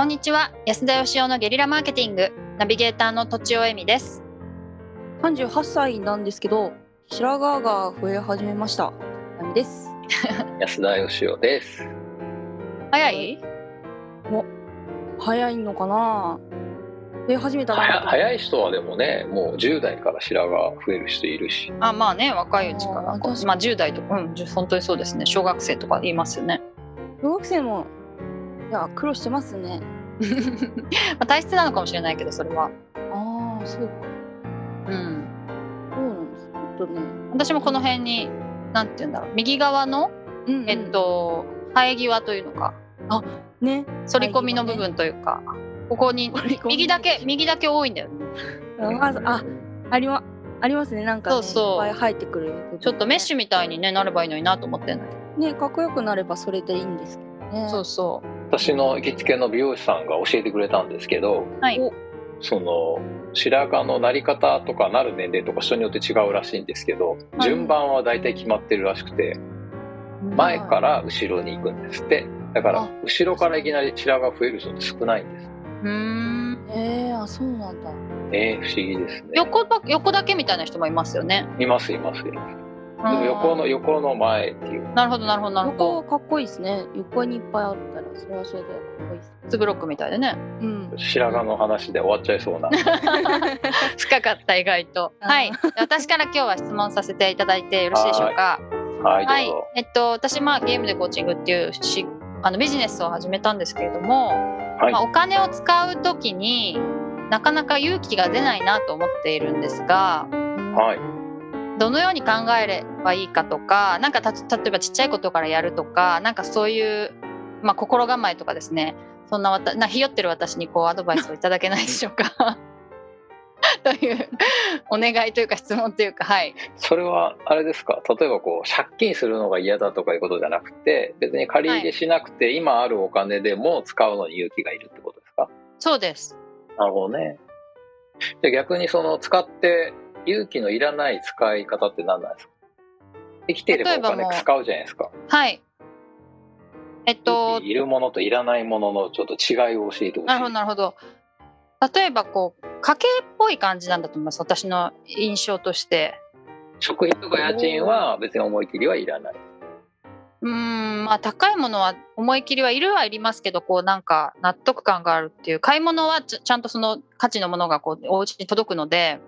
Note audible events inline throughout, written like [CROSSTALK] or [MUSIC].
こんにちは。安田義雄のゲリラマーケティング。ナビゲーターのとちおえみです。38歳なんですけど白髪が増え始めました。ナミです。[LAUGHS] 安田義雄です。早い？早いのかな？増え始めた早い人はでもね、もう10代から白髪増える人いるし、あまあね若いうちから。まあ10代とかうん本当にそうですね。小学生とか言いますよね。小学生もいや苦労してますね。[LAUGHS] まあ体質なのかもしれないけどそれは。ああそうか。うん。そうなんですちょっとね。私もこの辺になんて言うんだろう。右側のうんうん。えっと生え際というのか。ね。反り込みの部分というか。ここに右だけ右だけ多いんだよね。ああありまありますね。なんかねそうそう。いっぱい生えてくるね。ちょっとメッシュみたいに、ね、なればいいのになと思ってんだけねかっこよくなればそれでいいんですけどね。どそうそ私の行きつけの美容師さんが教えてくれたんですけど、うはいおその白髪のなり方とかなる年齢とか人によって違うらしいんですけど、はい順番は大体決まってるらしくて、前から後ろに行くんですって。だからあ後ろからいきなり白髪増える人って少ないんです。うーんえー、あそうなんだね不思議ですね。横ば横だけみたいな人もいますよねいますいますいます。でもうん。横の横の前っていう。なるほどなるほどなるほど。横かっこいいですね。横にいっぱいあったらそれはそれでかっこいいですツブロックみたいでね。うん。白髪の話で終わっちゃいそうな。[LAUGHS] 深かった意外と。はい。私から今日は質問させていただいてよろしいでしょうか？はい、はい。えっと私まあゲームでコーチングっていうしあのビジネスを始めたんですけれども、はい。まあ、お金を使う時になかなか勇気が出ないなと思っているんですがはい。どのように考えればいいかとかなんかた例えばちっちゃいことからやるとかなんかそういう、まあ、心構えとかですね。そんなわたなひよってる私にこうアドバイスをいただけないでしょうか。[LAUGHS] というお願いというか質問というかはい。それはあれですか？例えばこう借金するのが嫌だとかいうことじゃなくて別に借り入れしなくて今あるお金でも使うのに勇気がいるってことですか？そうです。なるほどね。じゃあ逆にその使って勇気のいらない使い方って何なんですか？生きていればお金使うじゃないですか。はい。えっといるものといらないもののちょっと違いを教えてほしい。なるほどなるほど。例えばこう家計っぽい感じなんだと思います私の印象として。食費とか家賃は別に思い切りはいらない。うーんまあ高いものは思い切りはいるはいりますけどこうなんか納得感があるっていう買い物はちゃんとその価値のものがこうお家に届くので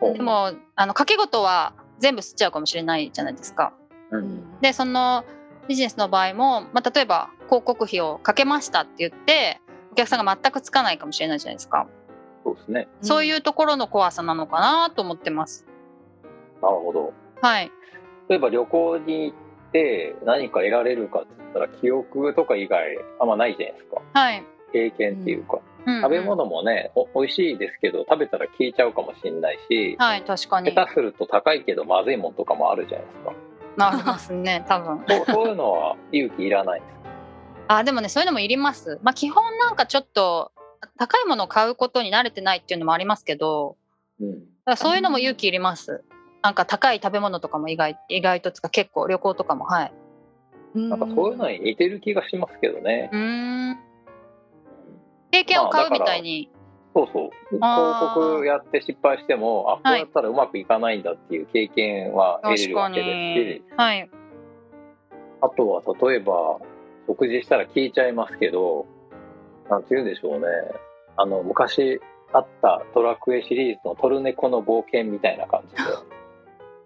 でもあの掛け事は全部吸っちゃうかもしれないじゃないですか。ううんんでそのビジネスの場合も、まあ、例えば広告費をかけましたって言ってお客さんが全くつかないかもしれないじゃないですか。そうですねそういうところの怖さなのかなと思ってます。なるほどはい。例えば旅行に行って何か得られるかって言ったら記憶とか以外あんまないじゃないですかはい。経験っていうか、うんうん食べ物もねお美味しいですけど食べたら消えちゃうかもしれないし、はい、確かに。下手すると高いけどまずいもんとかもあるじゃないですかなりますね、多分。そうそういうのは勇気いらないんですあ、でもね、そういうのもいります。まあ、基本なんかちょっと高いものを買うことに慣れてないっていうのもありますけど、うんだからそういうのも勇気いります。なんか高い食べ物とかも意外意外とつか結構旅行とかもはい。ななんかそういうのに似てる気がしますけどねう、ーん。経験を買うみたいに。そうそう広告やって失敗してもあこうやったらうまくいかないんだっていう経験は得れるわけですしに。はい。あとは例えば食事したら消えちゃいますけどなんて言うんでしょうねあの昔あったドラクエシリーズの「トルネコの冒険」みたいな感じで [LAUGHS]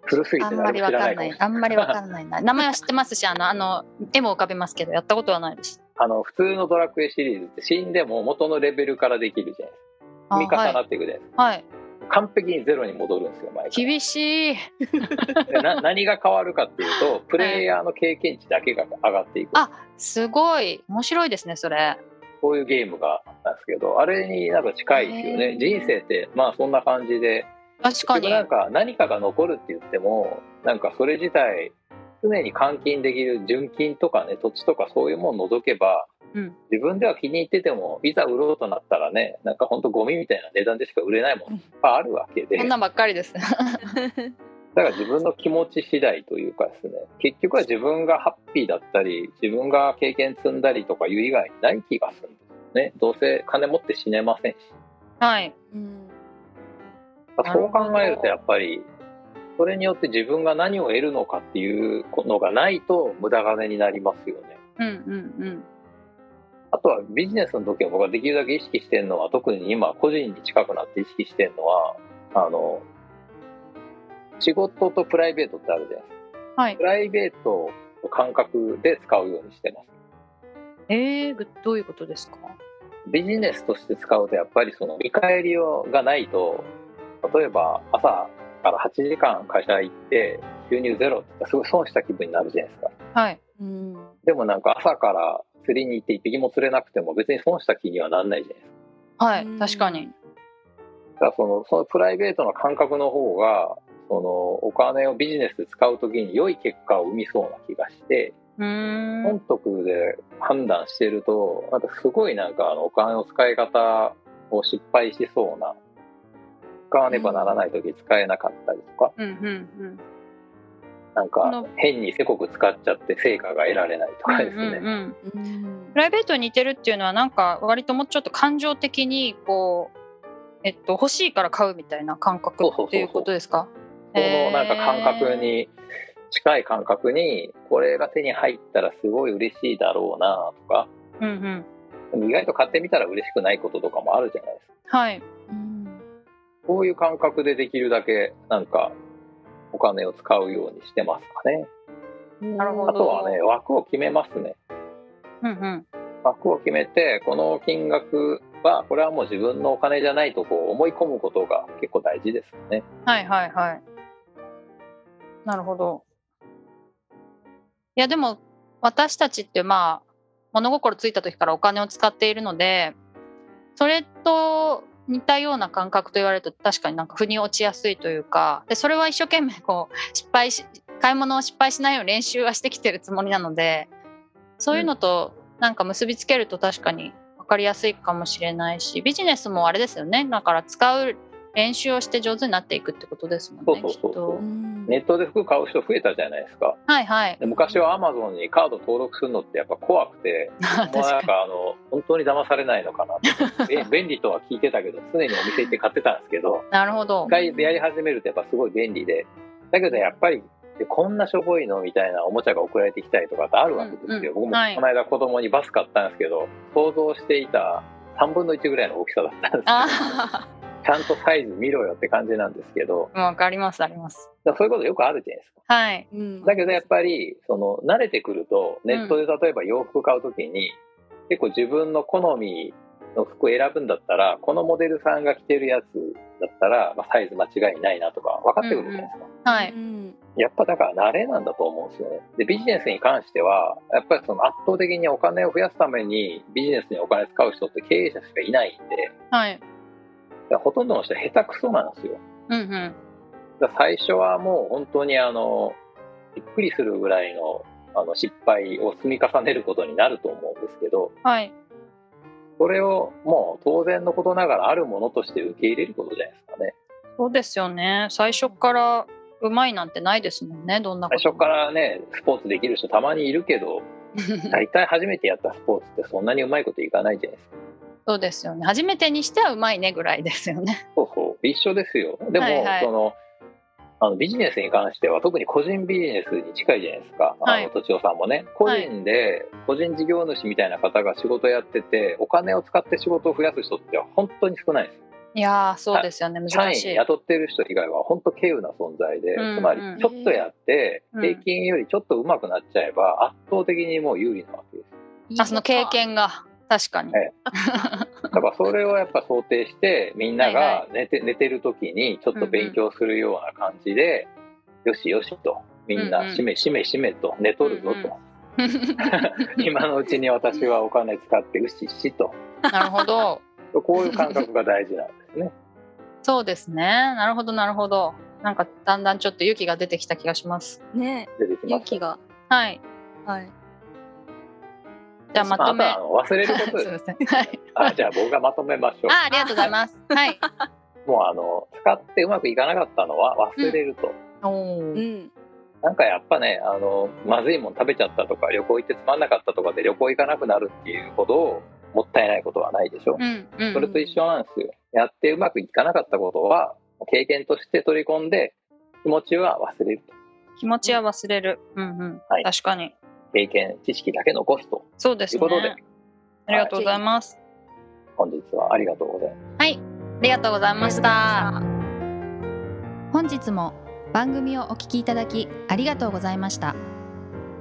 古すぎあんまりて誰も知らわかんないいなかもしれないあんまりわかんないな。名前は知ってますし、あの、あの、絵も浮かべますけど、やったことはないです。あの普通のドラクエシリーズって死んでも元のレベルからできるじゃないですあか積み重は。ないっていくじゃないですはい。完璧にゼロに戻るんですよ毎回厳しい。[LAUGHS] でな何が変わるかっていうとプレイヤーの経験値だけが上がっていく、あすごい。面白いですね、それ。こういうゲームがあったんですけどあれになんか近いですよね人生ってまあそんな感じで確かに。なんか何かが残るって言ってもなんかそれ自体常に換金できる純金とかね土地とかそういうものを除けば、うん。自分では気に入っててもいざ売ろうとなったらねなんか本当ゴミみたいな値段でしか売れないものいっぱいあるわけで。こんなんばっかりです。[LAUGHS] だから自分の気持ち次第というかですね結局は自分がハッピーだったり自分が経験積んだりとかいう以外にない気がするんですね。どうせ金持って死ねませんし。はい。うん。そう考えるとやっぱりそれによって自分が何を得るのかっていうのがないと無駄金になりますよね。うんうんうん。あとはビジネスの時は僕はできるだけ意識してるのは特に今個人に近くなって意識してるのはあの仕事とプライベートってあるじゃないですか。はいプ。ライベートの感覚で使うようにしてます。えー、ぐどういうことですか？ビジネスとして使うとやっぱりその見返りがないと例えば朝から8時間会社行って収入ゼロって言ったらすごい損した気分になるじゃないですかはい。うんでもなんか朝から釣りに行って一匹も釣れなくても別に損した気にはなんないじゃないですかはいうん。確かに。だからそのそのプライベートの感覚の方がそのお金をビジネスで使う時に良い結果を生みそうな気がしてうーん。損得で判断してるとなんかすごいなんかあのお金の使い方を失敗しそうな使わねばならない時使えなかったりとか、うんうんうん。なんか変にせこく使っちゃって成果が得られないとかですね、うんうん。プライベートに似てるっていうのはなんか割ともうちょっと感情的にこう、えっと、欲しいから買うみたいな感覚っていうことですか？そのなんか感覚に近い感覚にこれが手に入ったらすごい嬉しいだろうなとか。うんうん。意外と買ってみたら嬉しくないこととかもあるじゃないですか。はい。うんそういう感覚でできるだけなんかお金を使うようにしてますかね。なるほどあとはね枠を決めますね。うんうん。枠を決めてこの金額はこれはもう自分のお金じゃないとこう思い込むことが結構大事ですよね。はいはいはい。なるほど。いやでも私たちってまあ物心ついた時からお金を使っているのでそれと似たような感覚と言われると確かになんか腑に落ちやすいというかでそれは一生懸命こう失敗し買い物を失敗しないように練習はしてきてるつもりなのでそういうのとなんか結びつけると確かに分かりやすいかもしれないしビジネスもあれですよね。だから使う練習をして上手になっていくってことですもんねきっと。うんネットで服買う人増えたじゃないですか。はいはい。で昔はアマゾンにカード登録するのってやっぱ怖くて。[LAUGHS] 確もうなんかかあの本当に騙されないのかなって。え [LAUGHS] 便利とは聞いてたけど常にお店行って買ってたんですけど。になるほど。一回やり始めるとやっぱすごい便利で。だけどやっぱりでこんなしょぼいのみたいなおもちゃが送られてきたりとかってあるわけですよ、僕もうんうん。はい。この間子供にバス買ったんですけど想像していた3分の1ぐらいの大きさだったんですあちゃんとサイズ見ろよって感じなんですけど。あ分かりますあります。そういうことよくあるじゃないですか。はい。うんだけどやっぱりその慣れてくるとネットで例えば洋服買うときに、結構自分の好みの服を選ぶんだったらこのモデルさんが着てるやつだったら、まあ、サイズ間違いないなとか分かってくるじゃないですか、はいうん。やっぱだから慣れなんだと思うんですよね。でビジネスに関してはやっぱりその圧倒的にお金を増やすためにビジネスにお金使う人って経営者しかいないんではいだほとんどの人は下手くそなんですよ。うんうん。だ最初はもう本当にあのびっくりするぐらいのあの失敗を積み重ねることになると思うんですけどはい。それをもう当然のことながらあるものとして受け入れることじゃないですかね。そうですよね。最初からうまいなんてないですもんねどんな最初からねスポーツできる人たまにいるけどら [LAUGHS] 大体初めてやったスポーツってそんなにうまいこといかないじゃないですかそうですよね。初めてにしてはうまいねぐらいですよね。そうそう。一緒ですよ。でも、はいはい。そのあのビジネスに関しては特に個人ビジネスに近いじゃないですか、はい。あのとちおさんもね。個人で個人事業主みたいな方が仕事やっててお金を使って仕事を増やす人って本当に少ないです。いやーそうですよね。難しい。雇ってる人以外は本当稀有な存在で、うん。つまりちょっとやってうん。平均よりちょっと上手くなっちゃえば圧倒的にもう有利なわけです。あその経験が確かに。えだからそれをやっぱ想定してみんなはいはが寝て,、寝てる時にちょっと勉強するような感じで、よしよしとみんうんうなん。しめしめしめと寝とるぞと、うん [LAUGHS] [LAUGHS] 今のうちに私はお金使ってうししと。なるほど。こういう感覚が大事なんですね。そうですね。なるほどなるほど。なんかだんだんちょっと勇気が出てきた気がします。ね。出てきます。勇気が。はい。はいじゃあまとめあとはあの忘れること。[LAUGHS] すいでますせんはい。あじゃあ僕がまとめましょう。あありがとうございます。はい。もうあの使ってうまくいかなかったのは忘れると。おうー。んなんかやっぱねあのまずいもん食べちゃったとか旅行行ってつまんなかったとかで旅行行かなくなるっていうほどもったいないことはないでしょ、うんうん。それと一緒なんですよ。やってうまくいかなかったことは経験として取り込んで気持ちは忘れると。気持ちは忘れる。うんうん。はい。確かに。経験知識だけ残すとそうですねということで。ありがとうございます。本日はありがとうございますはい。ありがとうございました。本日も番組をお聞きいただきありがとうございました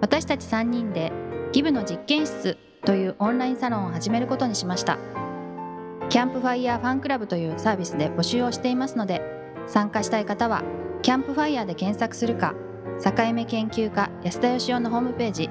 私たち3人でギブの実験室というオンラインサロンを始めることにしましたキャンプファイヤーファンクラブというサービスで募集をしていますので参加したい方はキャンプファイヤーで検索するか境目研究家安田佳生のホームページ